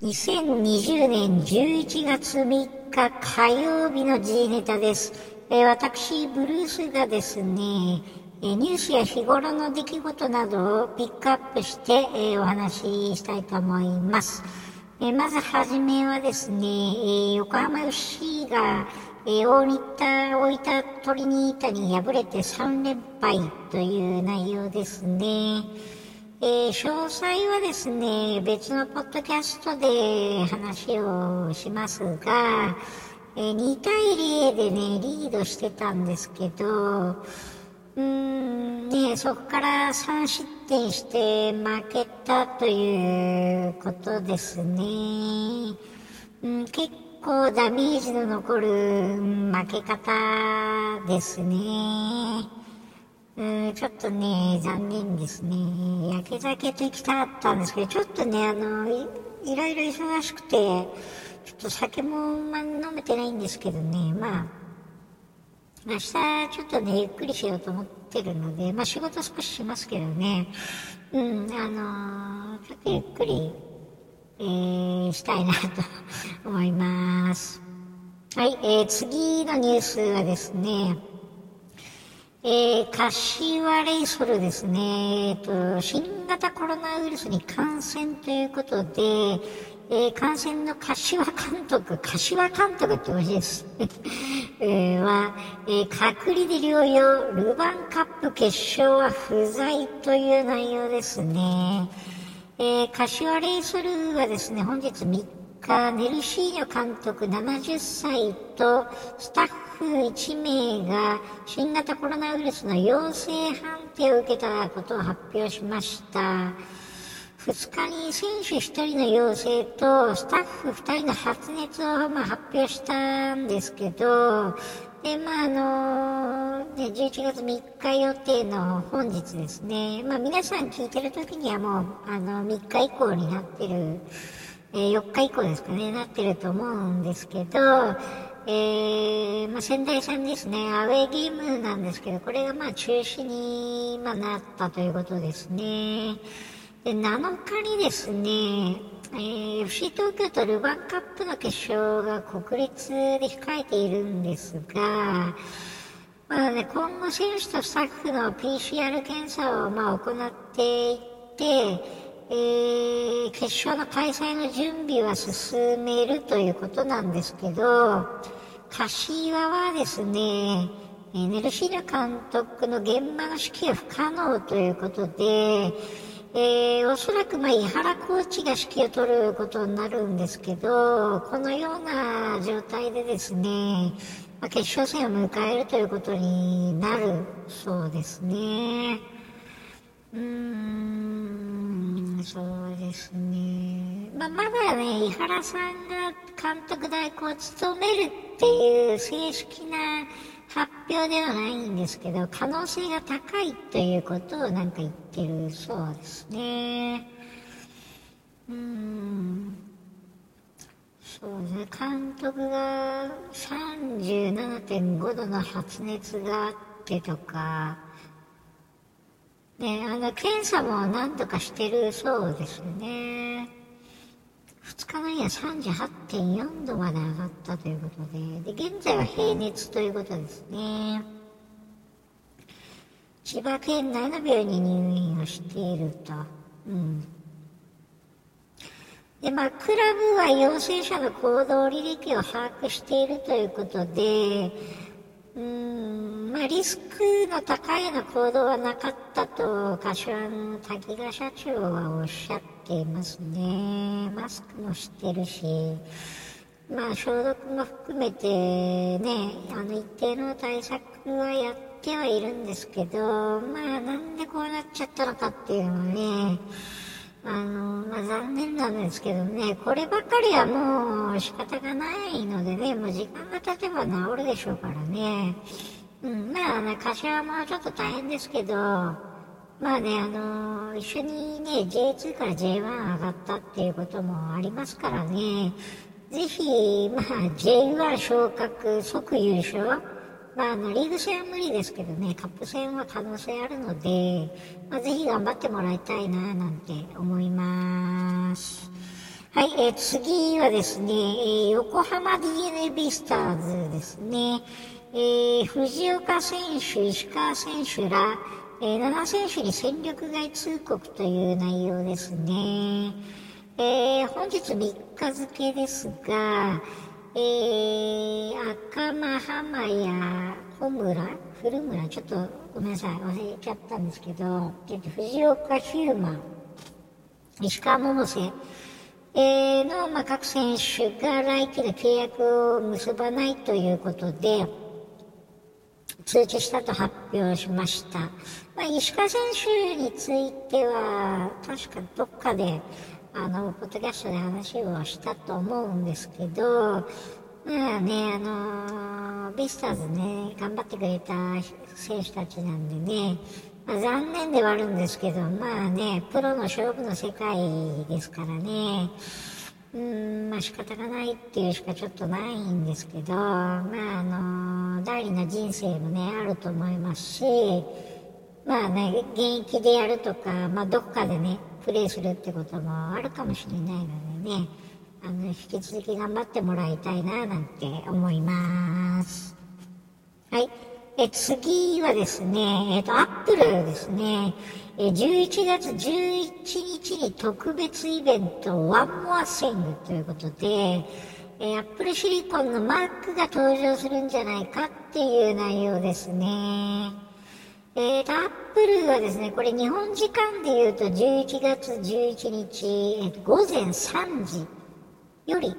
2020年11月3日火曜日の G ネタです。えー、私、ブルースがですね、えニュースや日頃の出来事などをピックアップして、えお話ししたいと思います。えまずはじめはですね、え横浜 FC が、え大仁田、大分トリニータに敗れて3連敗という内容ですね。えー、詳細はですね、別のポッドキャストで話をしますが、えー、2対0でね、リードしてたんですけど、うん、ね、そこから3失点して負けたということですね。うん、結構ダメージの残る、負け方ですね。うん、ちょっとね、残念ですね。焼け酒と行きたかったんですけど、ちょっとね、あの、いいろいろ忙しくて、ちょっと酒も、ま飲めてないんですけどね、まあ、明日ちょっとね、ゆっくりしようと思ってるので、まあ仕事少ししますけどね、うん、あのちょっとゆっくり、えー、したいなと思います。はい、えー、次のニュースはですね、えー、柏レイソルですね、えっ、と、新型コロナウイルスに感染ということで、えー、感染の柏監督、柏監督って美味しいです。えー、は、えー、隔離で療養、ルヴァンカップ決勝は不在という内容ですね。えー、柏レイソルはですね、本日3日、ネルシーニョ監督70歳とスタッフ1名が新型コロナウイルスの陽性判定を受けたことを発表しました。2日に選手1人の陽性とスタッフ2人の発熱をま発表したんですけど、で、まあ、あの、ね、11月3日予定の本日ですね、まあ、皆さん聞いてる時にはもう、あの、3日以降になってる、えー、4日以降ですかね、なってると思うんですけど、えー、まあ、仙台戦ですね、アウェーゲームなんですけど、これがまあ中止に、ま、なったということですね。で、7日にですね、えー、FC 東京とルヴァンカップの決勝が国立で控えているんですが、まあね、今後選手とスタッフの PCR 検査をまあ行っていって、えー、決勝の開催の準備は進めるということなんですけど、柏はですね、ネルシーナ監督の現場の指揮は不可能ということで、えー、おそらく、まあ、井原コーチが指揮を取ることになるんですけど、このような状態でですね、まあ、決勝戦を迎えるということになるそうですね。うん、そうですね。まあ、まだね、井原さんが監督代行を務めるっていう正式な発表ではないんですけど、可能性が高いということをなんか言ってるそうですね。うん。そうですね。監督が37.5度の発熱があってとか、ね、あの、検査も何とかしてるそうですね。2日前には38.4度まで上がったということで、で、現在は平熱ということですね。千葉県内の病院に入院をしていると。うん。で、まあ、クラブは陽性者の行動履歴を把握しているということで、うん、まあ、リスクの高いような行動はなかったと、柏の滝川社長はおっしゃっていますね。マスクもしてるし、まあ、消毒も含めてね、あの、一定の対策はやってはいるんですけど、まあ、なんでこうなっちゃったのかっていうのはね、あの、まあ、残念なんですけどね、こればかりはもう仕方がないのでね、もう時間が経てば治るでしょうからね。うん、まあね、柏もちょっと大変ですけど、まあね、あの一緒にね、J2 から J1 上がったっていうこともありますからね、ぜひ、まあ、J1 昇格即優勝、まあ、あの、リーグ戦は無理ですけどね、カップ戦は可能性あるので、まあ、ぜひ頑張ってもらいたいな、なんて思います。はい、、えー、次はですね、え、横浜 DNA ベイスターズですね。えー、藤岡選手、石川選手ら、えー、7選手に戦力外通告という内容ですね。えー、本日3日付ですが、えー、赤間浜や穂村、古村、ちょっとごめんなさい、忘れちゃったんですけど、藤岡ヒューマン、石川百瀬、えー、の、まあ、各選手が来季で契約を結ばないということで、通知したと発表しました。まあ、石川選手については、確かどっかで、あの、ポッドキャストで話をしたと思うんですけど、まあね、あのー、ベイスターズね、頑張ってくれた選手たちなんでね、まあ、残念ではあるんですけど、まあね、プロの勝負の世界ですからね、うん、まあ仕方がないっていうしかちょっとないんですけど、まああのー、第二の人生もね、あると思いますし、まあね、現役でやるとか、まあどっかでね、プレーするってこともあるかもしれないのでね、あの、引き続き頑張ってもらいたいな、なんて思います。はい。え、次はですね、えっ、と、アップルですね、え、11月11日に特別イベント、ワンモアセングということで、えアップルシリコンのマークが登場するんじゃないかっていう内容ですね。えーと、アップルはですね、これ日本時間で言うと11月11日、えー、午前3時より、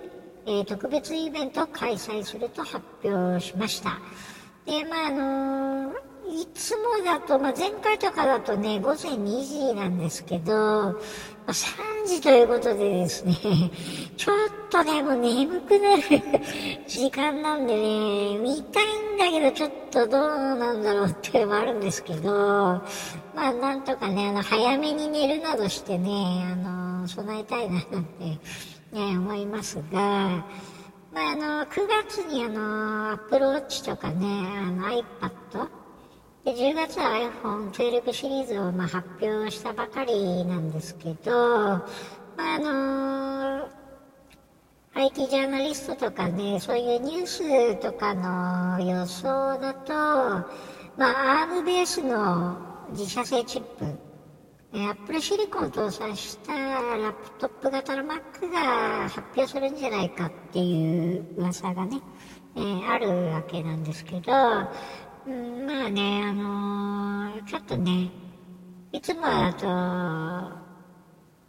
えー、特別イベントを開催すると発表しました。で、まあ、あのー、いつもだと、まあ、前回とかだとね、午前2時なんですけど、まあ、3時ということでですね、ちょっとね、もう眠くなる時間なんでね、見たいんだけど、ちょっとどうなんだろうっていうのもあるんですけど、まあ、なんとかね、あの、早めに寝るなどしてね、あの、備えたいななんて、ね、思いますが、まあ、あの、9月にあの、Apple Watch とかね、あの iPad、で、10月は iPhone12 シリーズをまあ発表したばかりなんですけど、まあ、あの IT ジャーナリストとかね、そういうニュースとかの予想だと、まあ、ARM ベースの自社製チップ、アップルシリコンを搭載したラップトップ型の Mac が発表するんじゃないかっていう噂がね、えー、あるわけなんですけど、うん、まあね、あのー、ちょっとね、いつもだと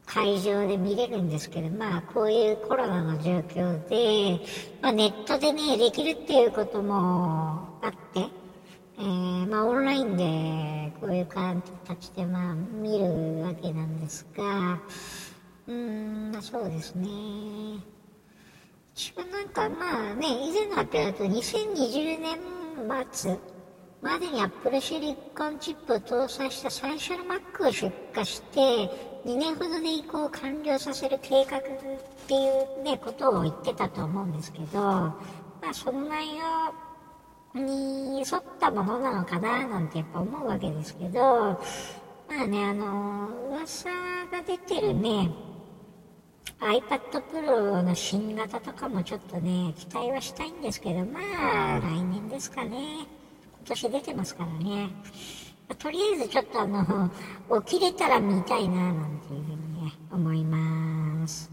会場で見れるんですけど、まあこういうコロナの状況で、まあネットでね、できるっていうこともあって、えー、まあ、オンラインでこういう形で、まあ、見るわけなんですが、うーん、まあ、そうですね。一番なんか、まあね、以前の発表だと2020年末までにアップルシリコンチップを搭載した最初の Mac を出荷して、2年ほどで移行を完了させる計画っていうね、ことを言ってたと思うんですけど、まあ、その内容に沿ったものなのかななんてやっぱ思うわけですけど、まあね、あの、噂が出てるね、iPad Pro の新型とかもちょっとね、期待はしたいんですけど、まあ、来年ですかね。今年出てますからね。とりあえずちょっとあの、起きれたら見たいな、なんていうふうにね、思います。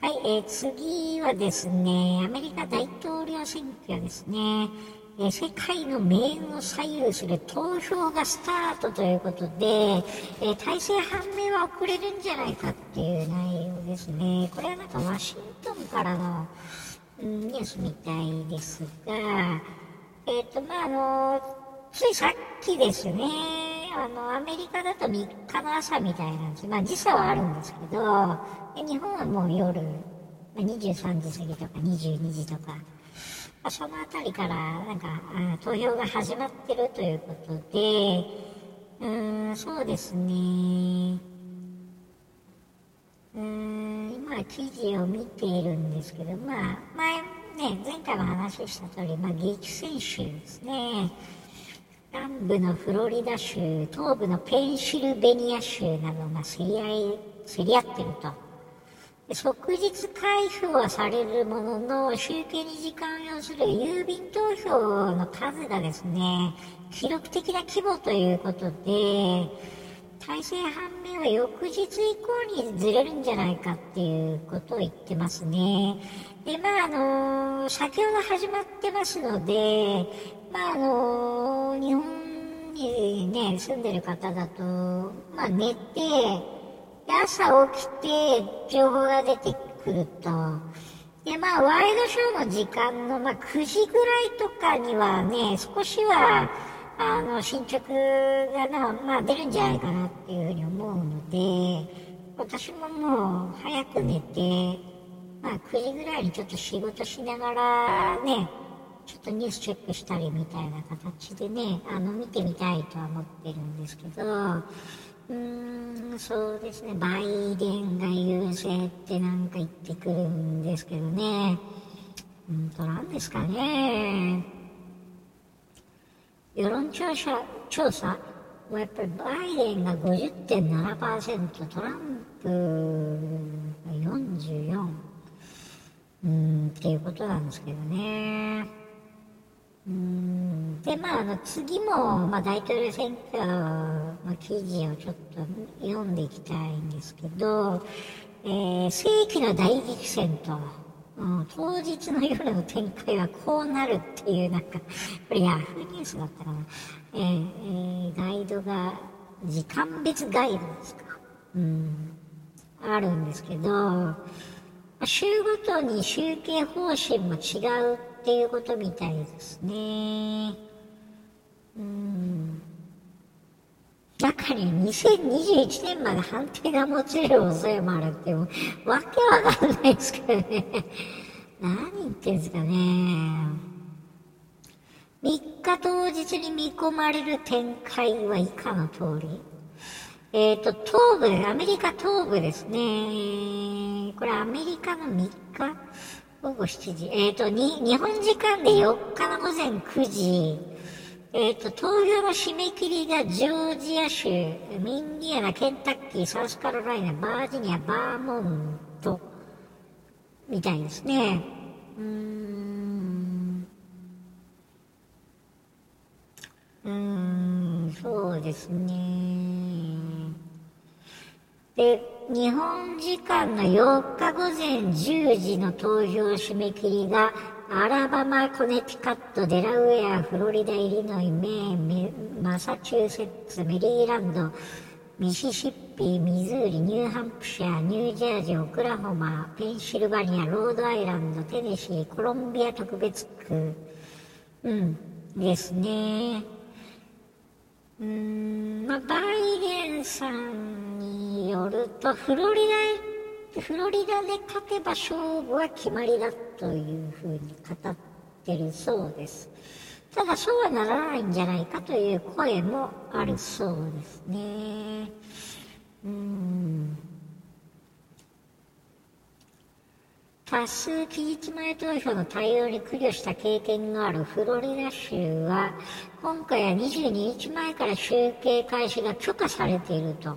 はい、えー、次はですね、アメリカ大統領選挙ですね。世界の命運を左右する投票がスタートということで、え体制判明は遅れるんじゃないかっていう内容ですね。これはなんかワシントンからの、ニュースみたいですが、えっ、ー、と、まあ、あの、ついさっきですね、あの、アメリカだと3日の朝みたいなんです。まあ、時差はあるんですけど、日本はもう夜、23時過ぎとか22時とか、そのあたりからなんか投票が始まってるということで、うん、そうですね。うん、今記事を見ているんですけど、まあ、前、ね、前回も話した通り、まあ、激戦州ですね。南部のフロリダ州、東部のペンシルベニア州などが競り合い、競り合ってると。即日開票はされるものの、集計に時間を要する郵便投票の数がですね、記録的な規模ということで、大勢判明は翌日以降にずれるんじゃないかっていうことを言ってますね。で、まあ、あの先ほど始まってますので、まあ、あの日本にね、住んでる方だと、まあ、寝て、朝起きて情報が出てくると、で、まあ、ワイドショーの時間の、まあ、9時ぐらいとかにはね、少しは、あの、進捗がな、まあ、出るんじゃないかなっていうふうに思うので、私ももう、早く寝て、まあ、9時ぐらいにちょっと仕事しながらね、ちょっとニュースチェックしたりみたいな形でね、あの、見てみたいとは思ってるんですけど、うん、そうですね、バイデンが優勢ってなんか言ってくるんですけどね、本当なんですかね。世論調査調査はやっぱりバイデンが50.7%、トランプが44、うん、っていうことなんですけどね。で、まあ、あの次も、まあ、大統領選挙の記事をちょっと読んでいきたいんですけど、えー、世紀の大激戦と、うん、当日の夜の展開はこうなるっていう、なんか、これヤフーニュースだったかな。えー、えー、ガイドが、時間別ガイドですか。うん、あるんですけど、週ごとに集計方針も違うっていうことみたいですね。うん。中に2021年まで判定が持ちる恐れもあるっていう、わけわかんないですけどね。何言ってんですかね。3日当日に見込まれる展開は以下の通り。えっ、ー、と、東部、アメリカ東部ですね。これアメリカの3日午後7時。えっ、ー、と、に、日本時間で4日の午前9時。えっ、ー、と、投票の締め切りがジョージア州、ミンディアナ、ケンタッキー、サウスカロライナ、バージニア、バーモント、みたいですね。うーん。うーん、そうですね。で、日本時間の4日午前10時の投票締め切りが、アラバマ、コネティカット、デラウェア、フロリダ、イリノイ、メーン、マサチューセッツ、メリーランド、ミシシッピ、ミズーリ、ニューハンプシャー、ニュージャージー、オクラホマ、ペンシルバニア、ロードアイランド、テネシー、コロンビア特別区、うん、ですね。まあ、バイデンさんによると、フロリダ、フロリダで勝てば勝負は決まりだというふうに語ってるそうです。ただそうはならないんじゃないかという声もあるそうですね。うん。多数期日前投票の対応に苦慮した経験があるフロリダ州は、今回は22日前から集計開始が許可されていると。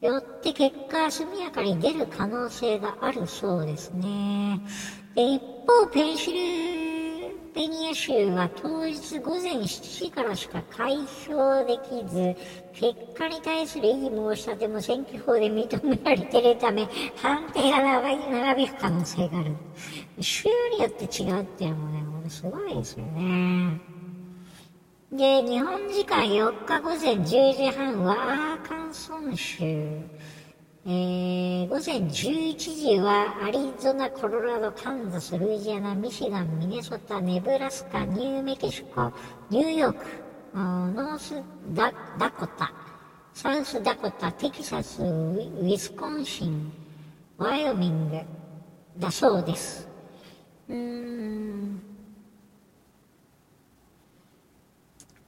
よって結果は速やかに出る可能性があるそうですね。で一方、ペンシルペニア州は当日午前7時からしか開票できず、結果に対する異議申し立ても選挙法で認められているため、判定が長い長引く可能性がある。州によって違うっていうのもね、もうすごいですよね。で、日本時間4日午前10時半はアーカンソン州。えー、午前11時はアリゾナ、コロラド、カンザス、ルイジアナ、ミシガン、ミネソタ、ネブラスカ、ニューメキシコ、ニューヨーク、ノースダダコタ、サウスダコタ、テキサス、ウィスコンシン、ワイオミングだそうです。うーん。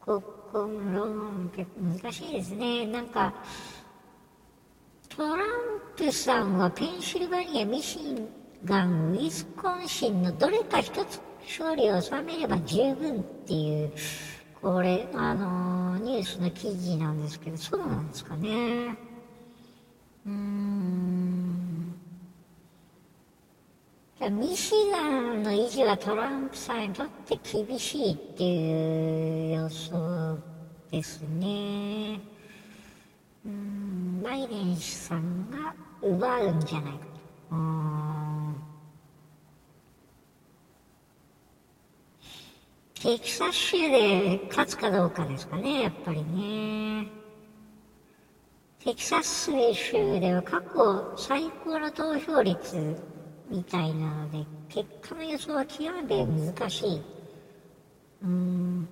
ここの結構難しいですね。なんか、トランプさんはペンシルバニア、ミシガン、ウィスコンシンのどれか一つ勝利を収めれば十分っていう、これ、あのニュースの記事なんですけど、そうなんですかね。うーん。ミシガンの維持はトランプさんにとって厳しいっていう予想ですね。うんバイデンさんが奪うんじゃないかと。テキサス州で勝つかどうかですかね、やっぱりね。テキサス州では過去最高の投票率みたいなので、結果の予想は極めて難しい。うん。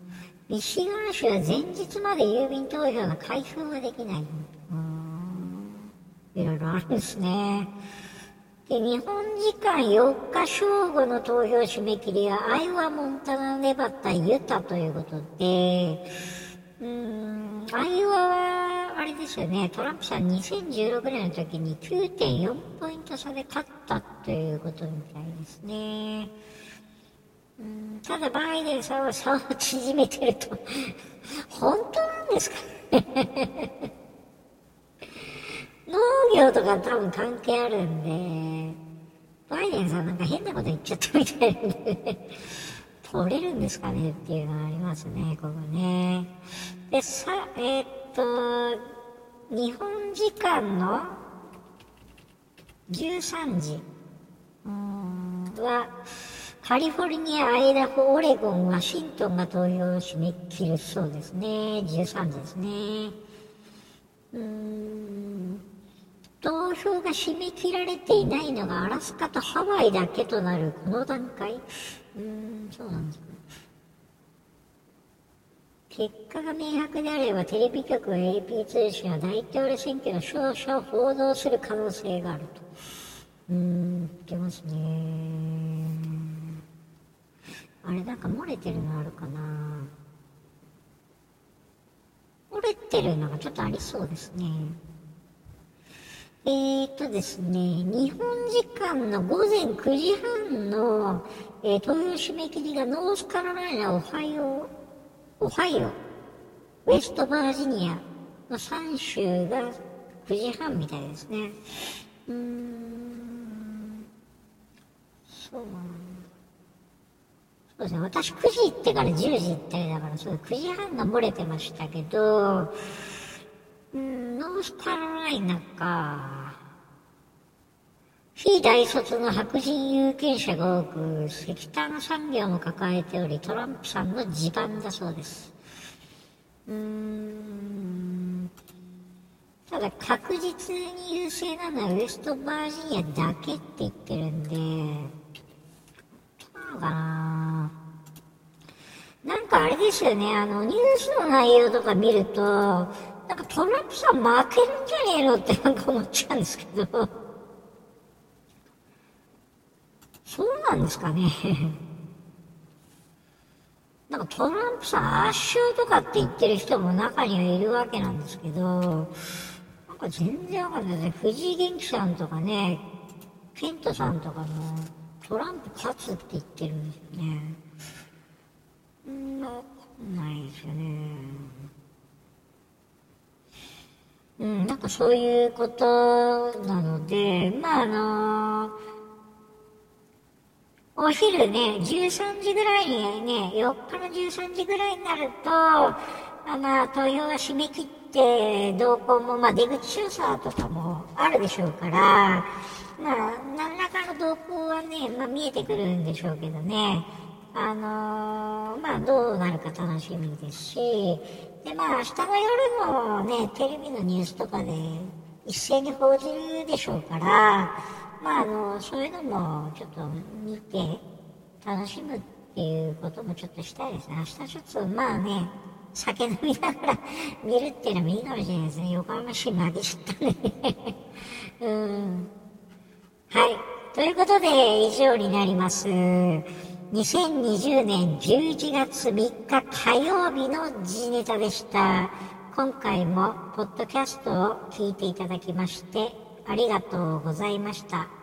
ミシガン州は前日まで郵便投票の開票ができない。うん。いろいろあるんですね。で、日本時間4日正午の投票締め切りは、アイワ、モンタナ、ネバタ、ユタということで、うーん、アイワは、あれですよね、トランプさん2016年の時に9.4ポイント差で勝ったということみたいですね。うん、ただ、バイデンさんは差を縮めてると 本当なんですかね業とか多分関係あるんで、バイデンさんなんか変なこと言っちゃったみたいなんで取れるんですかねっていうのがありますね、ここね。で、さ、えー、っと、日本時間の13時は、カリフォルニア、アイダホ、オレゴン、ワシントンが投票を締め切るそうですね。13時ですね。うーん投票が締め切られていないのがアラスカとハワイだけとなるこの段階うーん、そうなんですか。結果が明白であればテレビ局や AP 通信は大統領選挙の勝者を報道する可能性があると。うーん、言ってますね。あれなんか漏れてるのあるかな漏れてるのがちょっとありそうですね。えーとですね、日本時間の午前9時半の、えー、投票締め切りがノースカロライナ、オハイオ、オハイオ、ウェストバージニアの3州が9時半みたいですね。うーん、そうなんそうですね、私9時行ってから10時行ったりだから、そう9時半が漏れてましたけど、うん、ノースカロライナか。非大卒の白人有権者が多く、石炭産業も抱えており、トランプさんの地盤だそうです。うーん。ただ確実に優勢なのはウエストバージニアだけって言ってるんで、どうなのかななんかあれですよね、あの、ニュースの内容とか見ると、なんかトランプさん負けるんじゃねえのってなんか思っちゃうんですけど。そうなんですかね。なんかトランプさん圧勝とかって言ってる人も中にはいるわけなんですけど、なんか全然わかんないですね。藤井元気さんとかね、ケントさんとかもトランプ勝つって言ってるんですよね。うん、わかんないですよね。うん、なんかそういうことなので、まああのお昼ね、13時ぐらいにね、4日の13時ぐらいになると、まあ、まあ、投票は締め切って、動向も、まあ、出口調査とかもあるでしょうから、まあ、何らかの動向はね、まあ、見えてくるんでしょうけどね、あのー、まあ、どうなるか楽しみですし、で、まあ、明日の夜のね、テレビのニュースとかで一斉に報じるでしょうから、まあ、あの、そういうのもちょっと見て楽しむっていうこともちょっとしたいですね。明日ちょっと、まあね、酒飲みながら 見るっていうのもいいかもしれないですね。横浜市負けちゃったね。うん。はい。ということで、以上になります。2020年11月3日火曜日の時事ネタでした。今回もポッドキャストを聞いていただきましてありがとうございました。